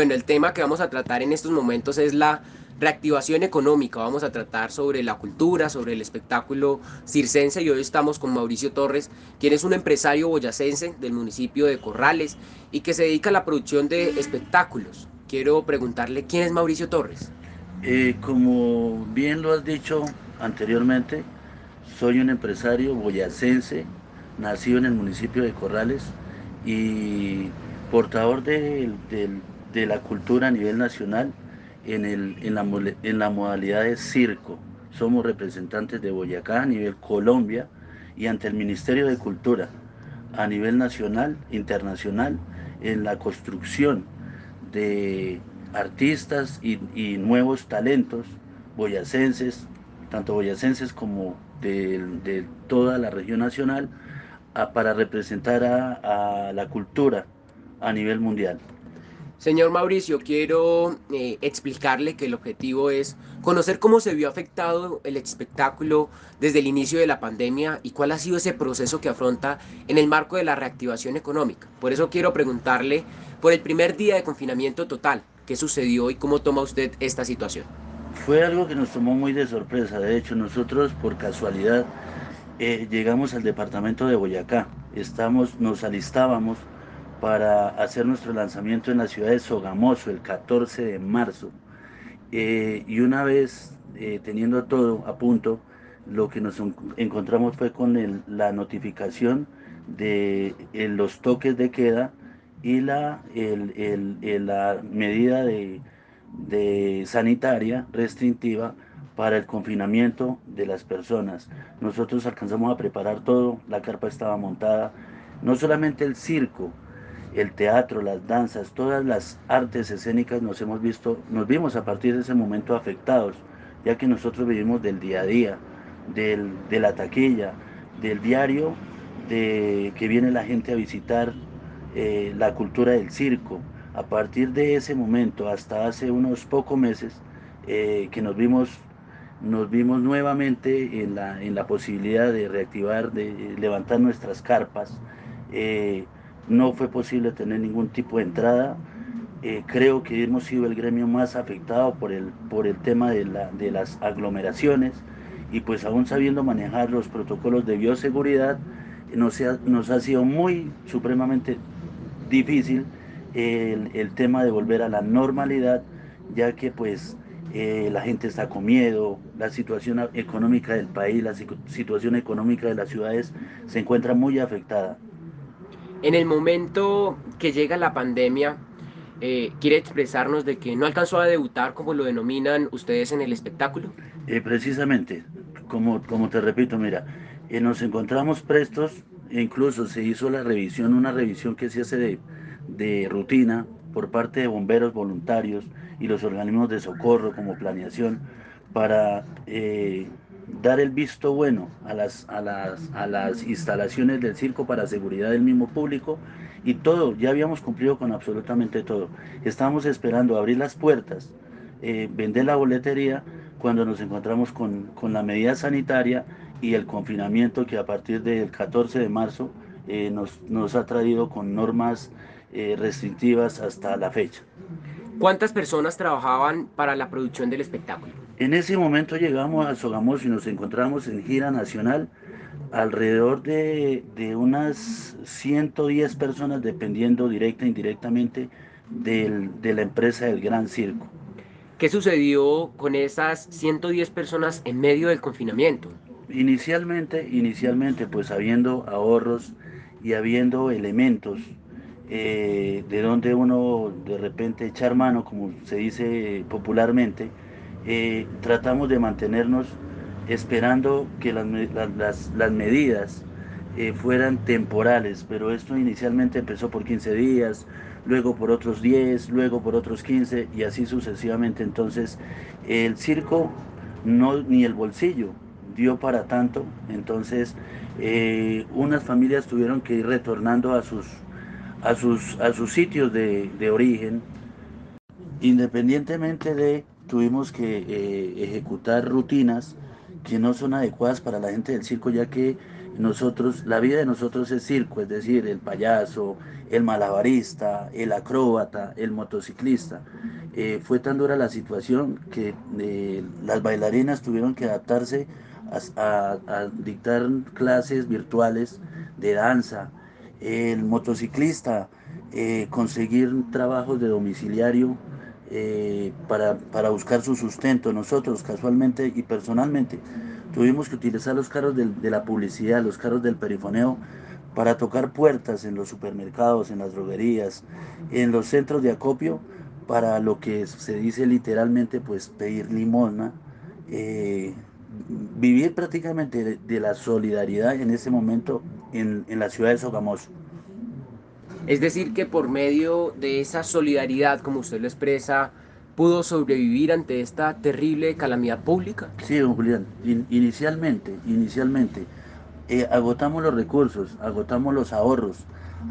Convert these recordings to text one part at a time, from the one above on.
Bueno, el tema que vamos a tratar en estos momentos es la reactivación económica. Vamos a tratar sobre la cultura, sobre el espectáculo circense y hoy estamos con Mauricio Torres, quien es un empresario boyacense del municipio de Corrales y que se dedica a la producción de espectáculos. Quiero preguntarle quién es Mauricio Torres. Eh, como bien lo has dicho anteriormente, soy un empresario boyacense, nacido en el municipio de Corrales y portador de, de la cultura a nivel nacional en, el, en, la, en la modalidad de circo. Somos representantes de Boyacá a nivel Colombia y ante el Ministerio de Cultura a nivel nacional, internacional, en la construcción de artistas y, nuevos talentos boyacenses, tanto boyacenses como de, toda la región nacional, para representar a la cultura a nivel mundial. Señor Mauricio, quiero eh, explicarle que el objetivo es conocer cómo se vio afectado el espectáculo desde el inicio de la pandemia y cuál ha sido ese proceso que afronta en el marco de la reactivación económica. Por eso quiero preguntarle por el primer día de confinamiento total, ¿qué sucedió y cómo toma usted esta situación? Fue algo que nos tomó muy de sorpresa. De hecho, nosotros por casualidad eh, llegamos al departamento de Boyacá. Estamos, nos alistábamos para hacer nuestro lanzamiento en la ciudad de Sogamoso el 14 de marzo. Eh, y una vez eh, teniendo todo a punto, lo que nos encontramos fue con la notificación de eh, los toques de queda y la, medida de, de sanitaria restrictiva para el confinamiento de las personas. Nosotros alcanzamos a preparar todo, la carpa estaba montada, no solamente el circo, el teatro, las danzas, todas las artes escénicas nos hemos visto, nos vimos a partir de ese momento afectados, ya que nosotros vivimos del día a día, de la taquilla, del diario, de que viene la gente a visitar eh, la cultura del circo. A partir de ese momento, hasta hace unos pocos meses, eh, que nos vimos, nos vimos nuevamente en la, en la posibilidad de reactivar, de levantar nuestras carpas. Eh, no fue posible tener ningún tipo de entrada. Eh, creo que hemos sido el gremio más afectado por el, por el tema de, la, de las aglomeraciones y pues aún sabiendo manejar los protocolos de bioseguridad, nos ha, nos ha sido muy supremamente difícil el, el, tema de volver a la normalidad, ya que pues eh, la gente está con miedo, la situación económica del país, la situación económica de las ciudades se encuentra muy afectada. En el momento que llega la pandemia, eh, ¿quiere expresarnos de que no alcanzó a debutar como lo denominan ustedes en el espectáculo? Eh, precisamente, como, como te repito, mira, eh, nos encontramos prestos, incluso se hizo la revisión, una revisión que se hace de, de rutina por parte de bomberos voluntarios y los organismos de socorro como planeación para dar el visto bueno a las, a las, a las instalaciones del circo para seguridad del mismo público y todo, ya habíamos cumplido con absolutamente todo. Estábamos esperando abrir las puertas, eh, vender la boletería cuando nos encontramos con, con, la medida sanitaria y el confinamiento que a partir del 14 de marzo eh, nos, nos, ha traído con normas eh, restrictivas hasta la fecha. ¿Cuántas personas trabajaban para la producción del espectáculo? En ese momento llegamos a Sogamoso y nos encontramos en gira nacional alrededor de, unas 110 personas dependiendo directa e indirectamente de la empresa del Gran Circo. ¿Qué sucedió con esas 110 personas en medio del confinamiento? Inicialmente, inicialmente pues habiendo ahorros y habiendo elementos eh, de donde uno de repente echar mano, como se dice popularmente, eh, tratamos de mantenernos esperando que las, las, medidas eh, fueran temporales, pero esto inicialmente empezó por 15 días, luego por otros 10, luego por otros 15 y así sucesivamente. Entonces el circo no, ni el bolsillo dio para tanto, entonces unas familias tuvieron que ir retornando a sus a sus, a sus sitios de, origen, independientemente de, tuvimos que eh, ejecutar rutinas que no son adecuadas para la gente del circo, ya que nosotros, la vida de nosotros es circo, es decir, el payaso, el malabarista, el acróbata, el motociclista. Eh, fue tan dura la situación que eh, las bailarinas tuvieron que adaptarse a, dictar clases virtuales de danza, el motociclista, conseguir trabajos de domiciliario para, para buscar su sustento. Nosotros casualmente y personalmente Tuvimos que utilizar los carros de la publicidad, los carros del perifoneo, para tocar puertas en los supermercados, en las droguerías, en los centros de acopio, para lo que se dice literalmente, pues pedir limosna, eh, vivir prácticamente de, la solidaridad en ese momento en, en la ciudad de Sogamoso. Es decir, que por medio de esa solidaridad, como usted lo expresa, pudo sobrevivir ante esta terrible calamidad pública? Sí, don Julián, inicialmente, inicialmente, eh, agotamos los recursos, agotamos los ahorros,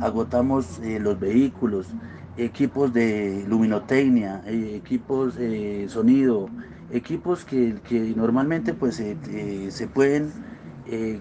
agotamos eh, los vehículos, equipos de luminotecnia, eh, equipos de sonido, equipos que, normalmente pues se pueden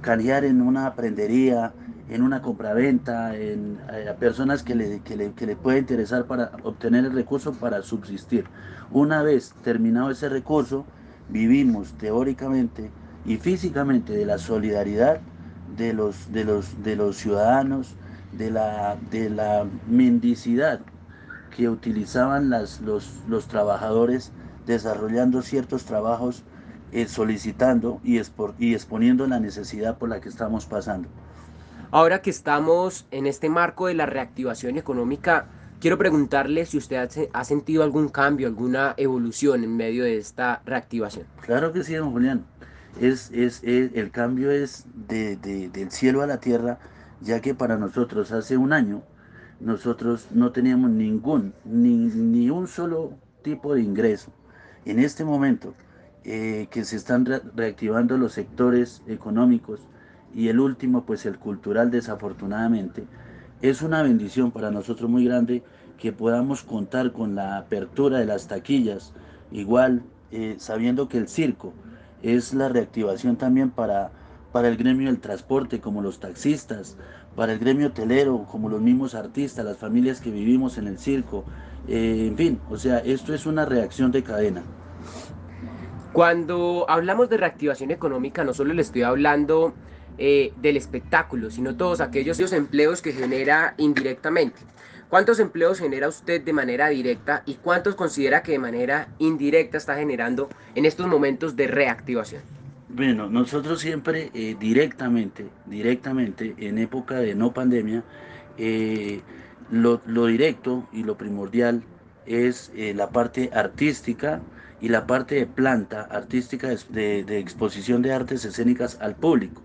canear en una prendería, en una compraventa, en, eh, a personas que le, que, le, que le puede interesar para obtener el recurso para subsistir. Una vez terminado ese recurso, vivimos teóricamente y físicamente de la solidaridad de los, de los, de los ciudadanos, de la, de la mendicidad que utilizaban las, los, los trabajadores desarrollando ciertos trabajos, eh, solicitando y, y exponiendo la necesidad por la que estamos pasando. Ahora que estamos en este marco de la reactivación económica, quiero preguntarle si usted ha sentido algún cambio, alguna evolución en medio de esta reactivación. Claro que sí, don Julián. Es, es, el cambio es de, del cielo a la tierra, ya que para nosotros hace un año nosotros no teníamos ningún, ni, ni un solo tipo de ingreso. En este momento eh, que se están reactivando los sectores económicos, y el último, pues el cultural desafortunadamente, es una bendición para nosotros muy grande que podamos contar con la apertura de las taquillas, igual eh, sabiendo que el circo es la reactivación también para, para el gremio del transporte, como los taxistas, para el gremio hotelero, como los mismos artistas, las familias que vivimos en el circo, eh, en fin, o sea, esto es una reacción de cadena. Cuando hablamos de reactivación económica, no solo le estoy hablando eh, del espectáculo, sino todos aquellos empleos que genera indirectamente. ¿Cuántos empleos genera usted de manera directa y cuántos considera que de manera indirecta está generando en estos momentos de reactivación? Bueno, nosotros siempre eh, directamente, directamente en época de no pandemia, eh, lo, directo y lo primordial es la parte artística, y la parte de planta artística de, exposición de artes escénicas al público.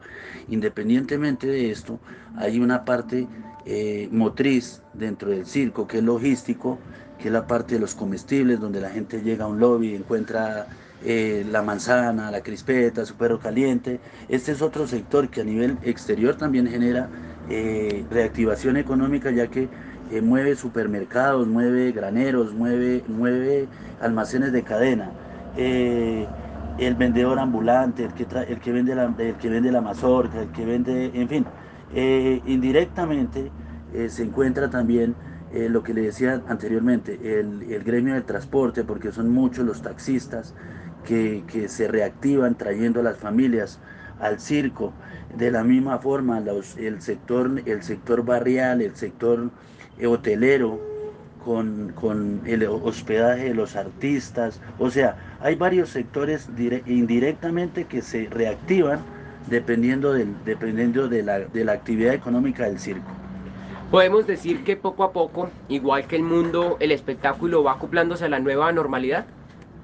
Independientemente de esto, hay una parte eh, motriz dentro del circo que es logístico, que es la parte de los comestibles, donde la gente llega a un lobby encuentra eh, la manzana, la crispeta, su perro caliente. Este es otro sector que a nivel exterior también genera eh, reactivación económica, ya que mueve supermercados, mueve graneros, mueve, mueve almacenes de cadena. Eh, el vendedor ambulante, el que, vende, la, el que vende la mazorca, el que vende, en fin, eh, indirectamente eh, se encuentra también lo que le decía anteriormente, el, el, gremio del transporte, porque son muchos los taxistas que, que, se reactivan trayendo a las familias al circo. De la misma forma, los, el, sector, el sector barrial, el sector hotelero, con, con, el hospedaje de los artistas. O sea, hay varios sectores indirectamente que se reactivan dependiendo, del, dependiendo de, la, de la actividad económica del circo. Podemos decir que poco a poco, igual que el mundo, el espectáculo va acoplándose a la nueva normalidad.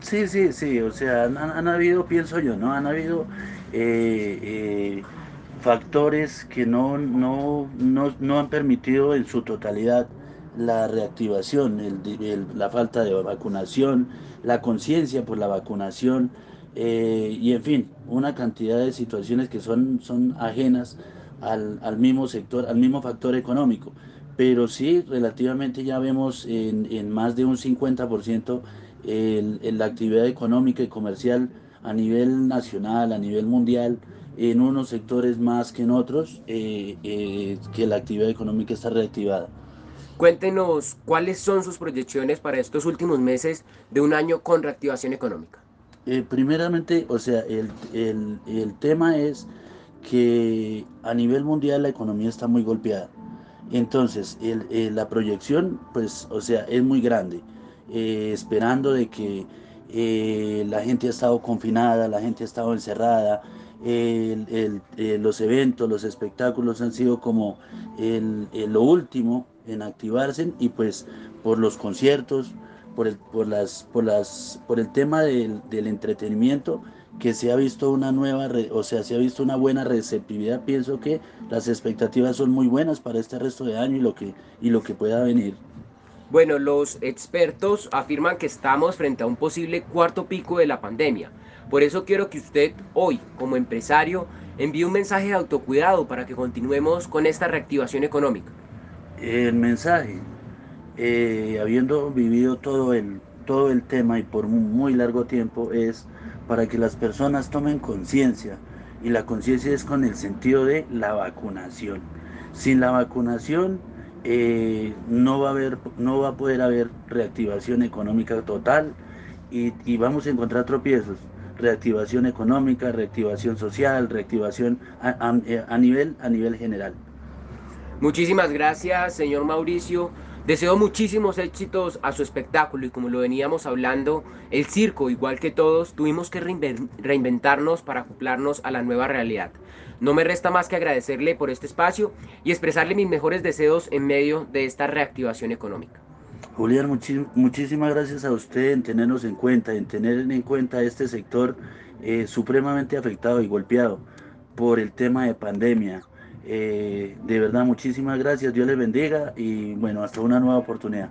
Sí, sí, sí, o sea, han, habido, pienso yo, ¿no? Han habido eh, eh, factores que no, no, no, no, han permitido en su totalidad la reactivación, el, la falta de vacunación, la conciencia por la vacunación eh, y en fin, una cantidad de situaciones que son, son ajenas al, al, mismo sector, al mismo factor económico. Pero sí, relativamente ya vemos en, en más de un 50% el, la actividad económica y comercial a nivel nacional, a nivel mundial, en unos sectores más que en otros, eh, eh, que la actividad económica está reactivada. Cuéntenos cuáles son sus proyecciones para estos últimos meses de un año con reactivación económica. Eh, primeramente, o sea, el, el, el, tema es que a nivel mundial la economía está muy golpeada. Entonces, el, la proyección, pues, o sea, es muy grande, esperando de que la gente ha estado confinada, la gente ha estado encerrada, el, eh, los eventos, los espectáculos han sido como lo último en activarse y pues por los conciertos, por el, por las, por las, por el tema del, entretenimiento que se ha visto una nueva, o sea, se ha visto una buena receptividad, pienso que las expectativas son muy buenas para este resto de año y lo que, y lo que pueda venir. Bueno, los expertos afirman que estamos frente a un posible cuarto pico de la pandemia. Por eso quiero que usted hoy, como empresario, envíe un mensaje de autocuidado para que continuemos con esta reactivación económica. El mensaje, eh, habiendo vivido todo el, todo el tema y por muy largo tiempo, es para que las personas tomen conciencia. Y la conciencia es con el sentido de la vacunación. Sin la vacunación eh, no, va a haber, no va a poder haber reactivación económica total y, y vamos a encontrar tropiezos reactivación económica, reactivación social, reactivación a, a, nivel, a nivel general. Muchísimas gracias, señor Mauricio. Deseo muchísimos éxitos a su espectáculo y como lo veníamos hablando, el circo, igual que todos, tuvimos que reinventarnos para acoplarnos a la nueva realidad. No me resta más que agradecerle por este espacio y expresarle mis mejores deseos en medio de esta reactivación económica. Julián, muchísimas gracias a usted en tenernos en cuenta, en tener en cuenta este sector eh, supremamente afectado y golpeado por el tema de pandemia. Eh, de verdad, muchísimas gracias, Dios les bendiga y bueno, hasta una nueva oportunidad.